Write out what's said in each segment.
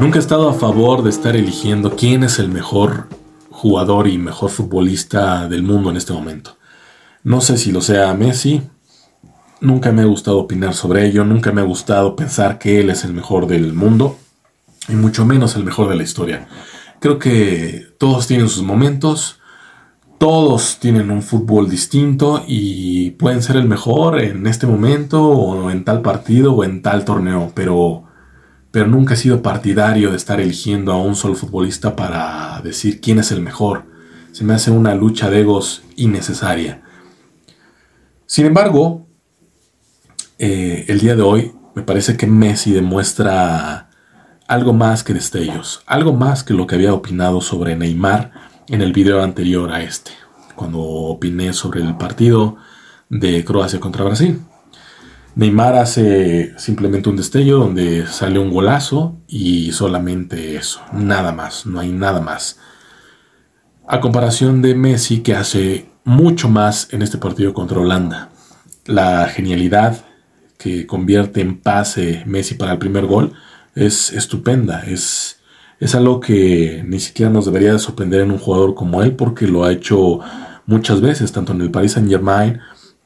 Nunca he estado a favor de estar eligiendo quién es el mejor jugador y mejor futbolista del mundo en este momento. No sé si lo sea Messi, nunca me ha gustado opinar sobre ello, nunca me ha gustado pensar que él es el mejor del mundo y mucho menos el mejor de la historia. Creo que todos tienen sus momentos, todos tienen un fútbol distinto y pueden ser el mejor en este momento o en tal partido o en tal torneo, pero, pero nunca he sido partidario de estar eligiendo a un solo futbolista para decir quién es el mejor. Se me hace una lucha de egos innecesaria. Sin embargo, eh, el día de hoy me parece que Messi demuestra algo más que destellos, algo más que lo que había opinado sobre Neymar en el video anterior a este, cuando opiné sobre el partido de Croacia contra Brasil. Neymar hace simplemente un destello donde sale un golazo y solamente eso, nada más, no hay nada más. A comparación de Messi que hace mucho más en este partido contra Holanda. La genialidad que convierte en pase Messi para el primer gol es estupenda, es es algo que ni siquiera nos debería de sorprender en un jugador como él porque lo ha hecho muchas veces, tanto en el Paris Saint Germain,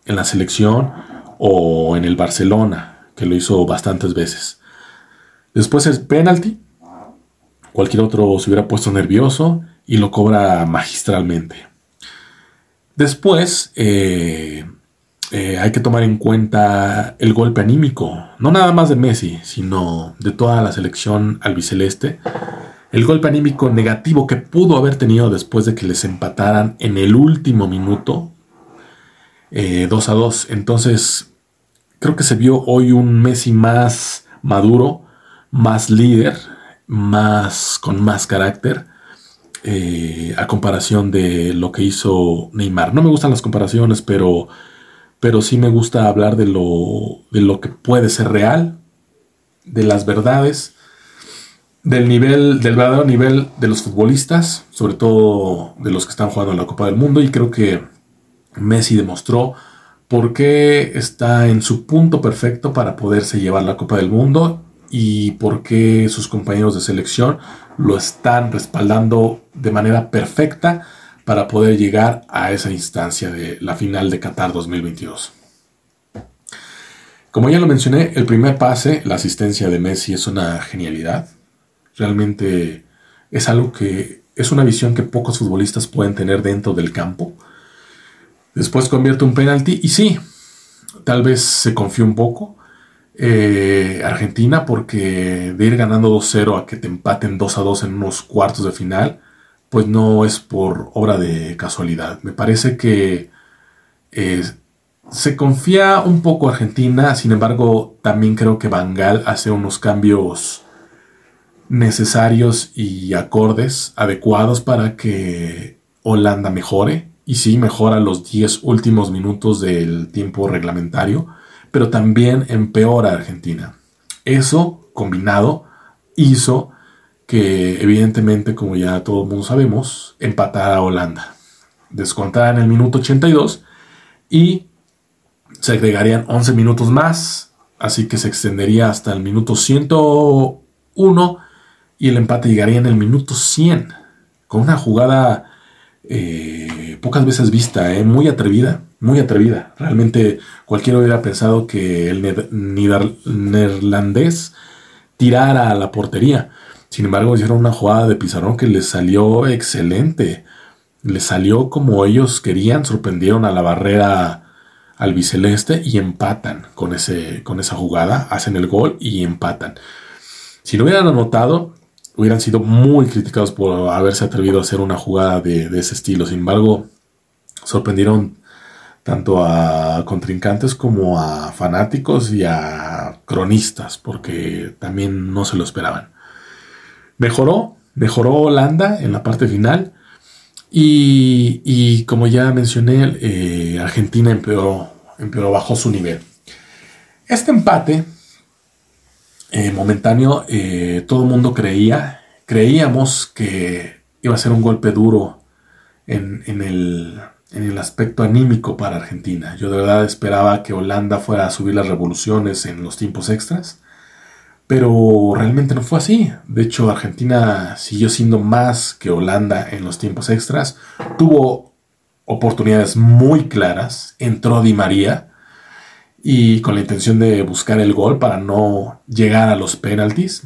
en la selección o en el Barcelona, que lo hizo bastantes veces. Después es penalti, cualquier otro se hubiera puesto nervioso y lo cobra magistralmente. Después, eh, eh, hay que tomar en cuenta el golpe anímico, no nada más de Messi, sino de toda la selección albiceleste. El golpe anímico negativo que pudo haber tenido después de que les empataran en el último minuto, 2 eh, a 2. Entonces, creo que se vio hoy un Messi más maduro, más líder, más con más carácter. Eh, a comparación de lo que hizo Neymar. No me gustan las comparaciones, pero pero sí me gusta hablar de lo, de lo que puede ser real, de las verdades, del nivel, del verdadero nivel de los futbolistas, sobre todo de los que están jugando en la Copa del Mundo, y creo que Messi demostró por qué está en su punto perfecto para poderse llevar la Copa del Mundo y por qué sus compañeros de selección lo están respaldando de manera perfecta para poder llegar a esa instancia de la final de Qatar 2022. Como ya lo mencioné, el primer pase, la asistencia de Messi es una genialidad. Realmente es algo que es una visión que pocos futbolistas pueden tener dentro del campo. Después convierte un penalti y sí, tal vez se confió un poco. Eh, Argentina porque de ir ganando 2-0 a que te empaten 2-2 en unos cuartos de final pues no es por obra de casualidad. Me parece que eh, se confía un poco Argentina, sin embargo, también creo que Bangal hace unos cambios necesarios y acordes adecuados para que Holanda mejore. Y sí, mejora los 10 últimos minutos del tiempo reglamentario, pero también empeora a Argentina. Eso, combinado, hizo que evidentemente, como ya todo el mundo sabemos, empatará a Holanda. Descontará en el minuto 82 y se agregarían 11 minutos más, así que se extendería hasta el minuto 101 y el empate llegaría en el minuto 100, con una jugada eh, pocas veces vista, eh, muy atrevida, muy atrevida. Realmente cualquiera hubiera pensado que el neerlandés tirara a la portería sin embargo, hicieron una jugada de pizarrón que les salió excelente. Les salió como ellos querían, sorprendieron a la barrera albiceleste y empatan con, ese, con esa jugada, hacen el gol y empatan. Si lo hubieran anotado, hubieran sido muy criticados por haberse atrevido a hacer una jugada de, de ese estilo. Sin embargo, sorprendieron tanto a contrincantes como a fanáticos y a cronistas, porque también no se lo esperaban. Mejoró, mejoró Holanda en la parte final. Y, como ya mencioné, eh, Argentina empeoró, empeoró, bajó su nivel. Este empate eh, momentáneo, eh, todo el mundo creía, creíamos que iba a ser un golpe duro en, el, en el aspecto anímico para Argentina. Yo de verdad esperaba que Holanda fuera a subir las revoluciones en los tiempos extras Pero realmente no fue así. De hecho, Argentina siguió siendo más que Holanda en los tiempos extras. Tuvo oportunidades muy claras. Entró Di María y con la intención de buscar el gol para no llegar a los penaltis.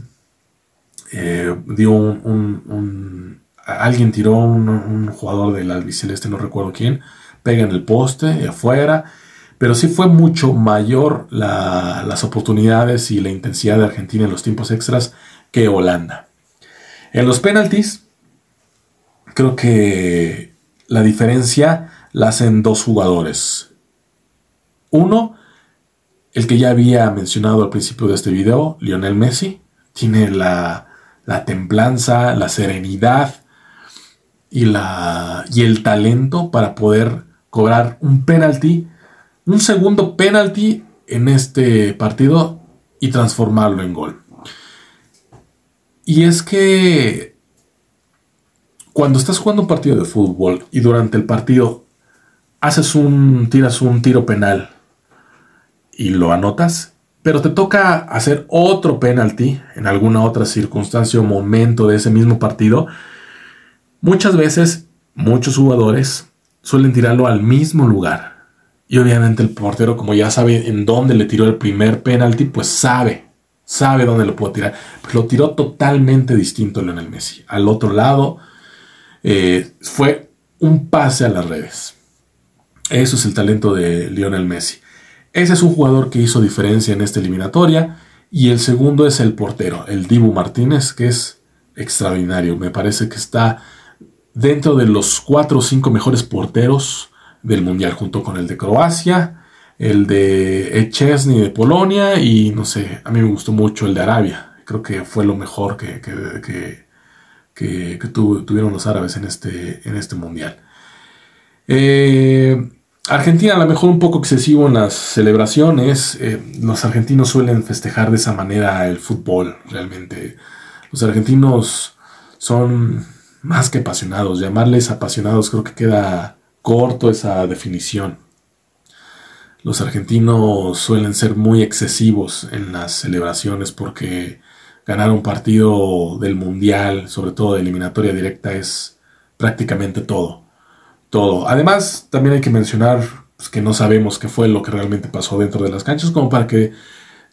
Eh, dio un, alguien tiró un, jugador del albiceleste, no recuerdo quién, pega en el poste afuera, pero sí fue mucho mayor las oportunidades y la intensidad de Argentina en los tiempos extras que Holanda. En los penaltis, creo que la diferencia la hacen dos jugadores. Uno, el que ya había mencionado al principio de este video, Lionel Messi, tiene la, templanza, la serenidad y, la, y el talento para poder cobrar un penalti, un segundo penalti en este partido y transformarlo en gol. Y es que cuando estás jugando un partido de fútbol y durante el partido haces un tiras un tiro penal y lo anotas, pero te toca hacer otro penalti en alguna otra circunstancia o momento de ese mismo partido, muchas veces muchos jugadores suelen tirarlo al mismo lugar. Y obviamente el portero, como ya sabe en dónde le tiró el primer penalti, pues sabe, sabe dónde lo puedo tirar. Pues lo tiró totalmente distinto Lionel Messi. Al otro lado, eh, fue un pase a las redes. Eso es el talento de Lionel Messi. Ese es un jugador que hizo diferencia en esta eliminatoria. Y el segundo es el portero, el Dibu Martínez, que es extraordinario. Me parece que está dentro de los cuatro o cinco mejores porteros del Mundial, junto con el de Croacia, el de Echesny de Polonia y no sé, a mí me gustó mucho el de Arabia. Creo que fue lo mejor que, que, tuvieron los árabes en este, en este Mundial. Eh, Argentina a lo mejor un poco excesivo en las celebraciones. Eh, los argentinos suelen festejar de esa manera el fútbol, realmente. Los argentinos son más que apasionados. Llamarles apasionados creo que queda corto esa definición. Los argentinos suelen ser muy excesivos en las celebraciones porque ganar un partido del mundial, sobre todo de eliminatoria directa, es prácticamente todo Además, también hay que mencionar pues, que no sabemos qué fue lo que realmente pasó dentro de las canchas, como para que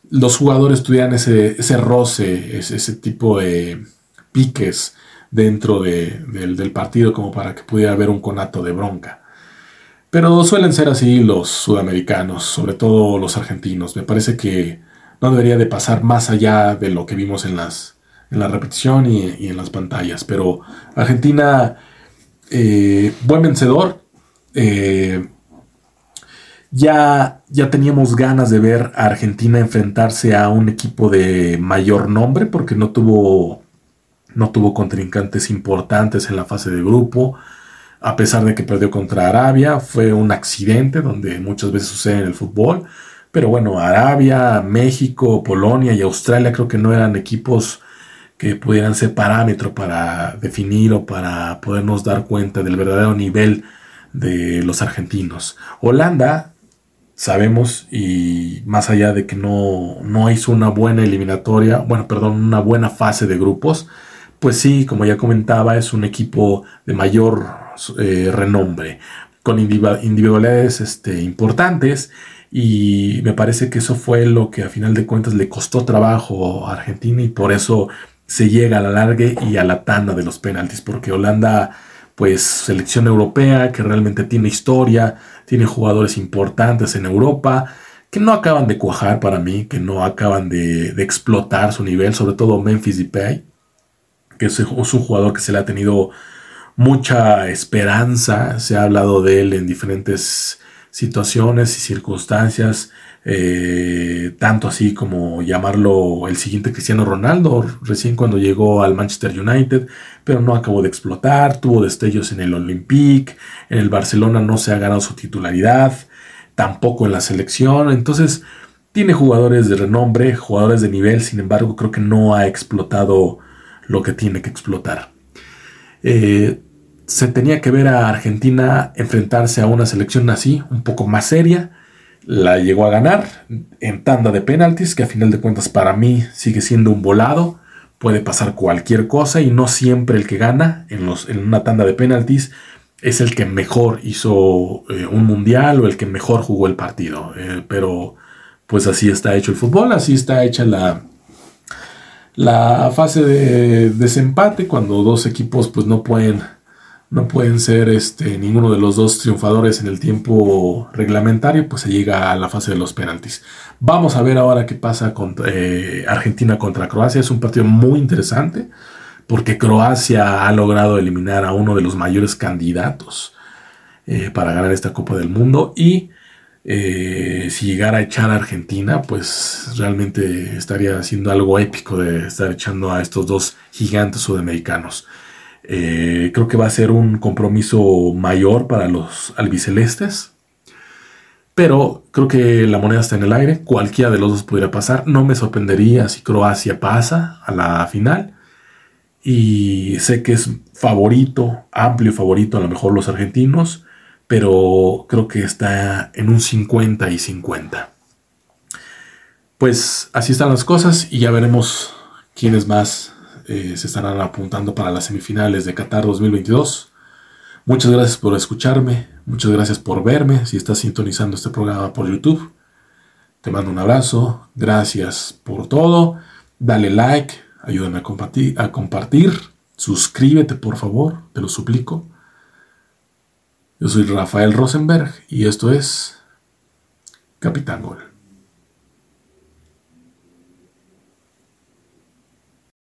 los jugadores tuvieran ese, ese roce, ese, tipo de piques dentro del, partido, como para que pudiera haber un conato de bronca. Pero suelen ser así los sudamericanos, sobre todo los argentinos. Me parece que no debería de pasar más allá de lo que vimos en las en la repetición y en las pantallas. Pero Argentina eh, buen vencedor. Eh, ya, ya teníamos ganas de ver a Argentina enfrentarse a un equipo de mayor nombre porque no tuvo, no tuvo contrincantes importantes en la fase de grupo. A pesar de que perdió contra Arabia, fue un accidente donde muchas veces sucede en el fútbol. Pero bueno, Arabia, México, Polonia y Australia creo que no eran equipos que pudieran ser parámetro para definir o para podernos dar cuenta del verdadero nivel de los argentinos. Holanda, sabemos, y más allá de que no, no hizo una buena eliminatoria, bueno, perdón, una buena fase de grupos, pues sí, como ya comentaba, es un equipo de mayor eh, renombre, con individualidades este, importantes y me parece que eso fue lo que a final de cuentas le costó trabajo a Argentina y por eso se llega a la larga y a la tanda de los penaltis, porque Holanda, pues selección europea que realmente tiene historia, tiene jugadores importantes en Europa, que no acaban de cuajar para mí, que no acaban de, explotar su nivel, sobre todo Memphis Depay, que es, un jugador que se le ha tenido mucha esperanza, se ha hablado de él en diferentes situaciones y circunstancias, eh, tanto así como llamarlo el siguiente Cristiano Ronaldo, recién cuando llegó al Manchester United, pero no acabó de explotar, tuvo destellos en el Olympique, en el Barcelona no se ha ganado su titularidad, tampoco en la selección, entonces tiene jugadores de renombre, jugadores de nivel, sin embargo creo que no ha explotado lo que tiene que explotar. Eh, se tenía que ver a Argentina enfrentarse a una selección así, un poco más seria, la llegó a ganar en tanda de penaltis, que a final de cuentas para mí sigue siendo un volado. Puede pasar cualquier cosa y no siempre el que gana en, los, en una tanda de penaltis es el que mejor hizo eh, un mundial o el que mejor jugó el partido. Eh, pero pues así está hecho el fútbol, así está hecha la, la fase de desempate cuando dos equipos pues no pueden no pueden ser este, ninguno de los dos triunfadores en el tiempo reglamentario, pues se llega a la fase de los penaltis. Vamos a ver ahora qué pasa con eh, Argentina contra Croacia. Es un partido muy interesante porque Croacia ha logrado eliminar a uno de los mayores candidatos eh, para ganar esta Copa del Mundo y eh, si llegara a echar a Argentina, pues realmente estaría haciendo algo épico de estar echando a estos dos gigantes sudamericanos. Eh, creo que va a ser un compromiso mayor para los albicelestes. Pero creo que la moneda está en el aire. Cualquiera de los dos pudiera pasar. No me sorprendería si Croacia pasa a la final. Y sé que es favorito, amplio favorito, a lo mejor los argentinos. Pero creo que está en un 50 y 50. Pues así están las cosas y ya veremos quiénes más eh, se estarán apuntando para las semifinales de Qatar 2022. Muchas gracias por escucharme, muchas gracias por verme, si estás sintonizando este programa por YouTube. Te mando un abrazo, gracias por todo, dale like, ayúdame a compartir, a compartir, suscríbete por favor, te lo suplico. Yo soy Rafael Rosenberg y esto es Capitán Gol.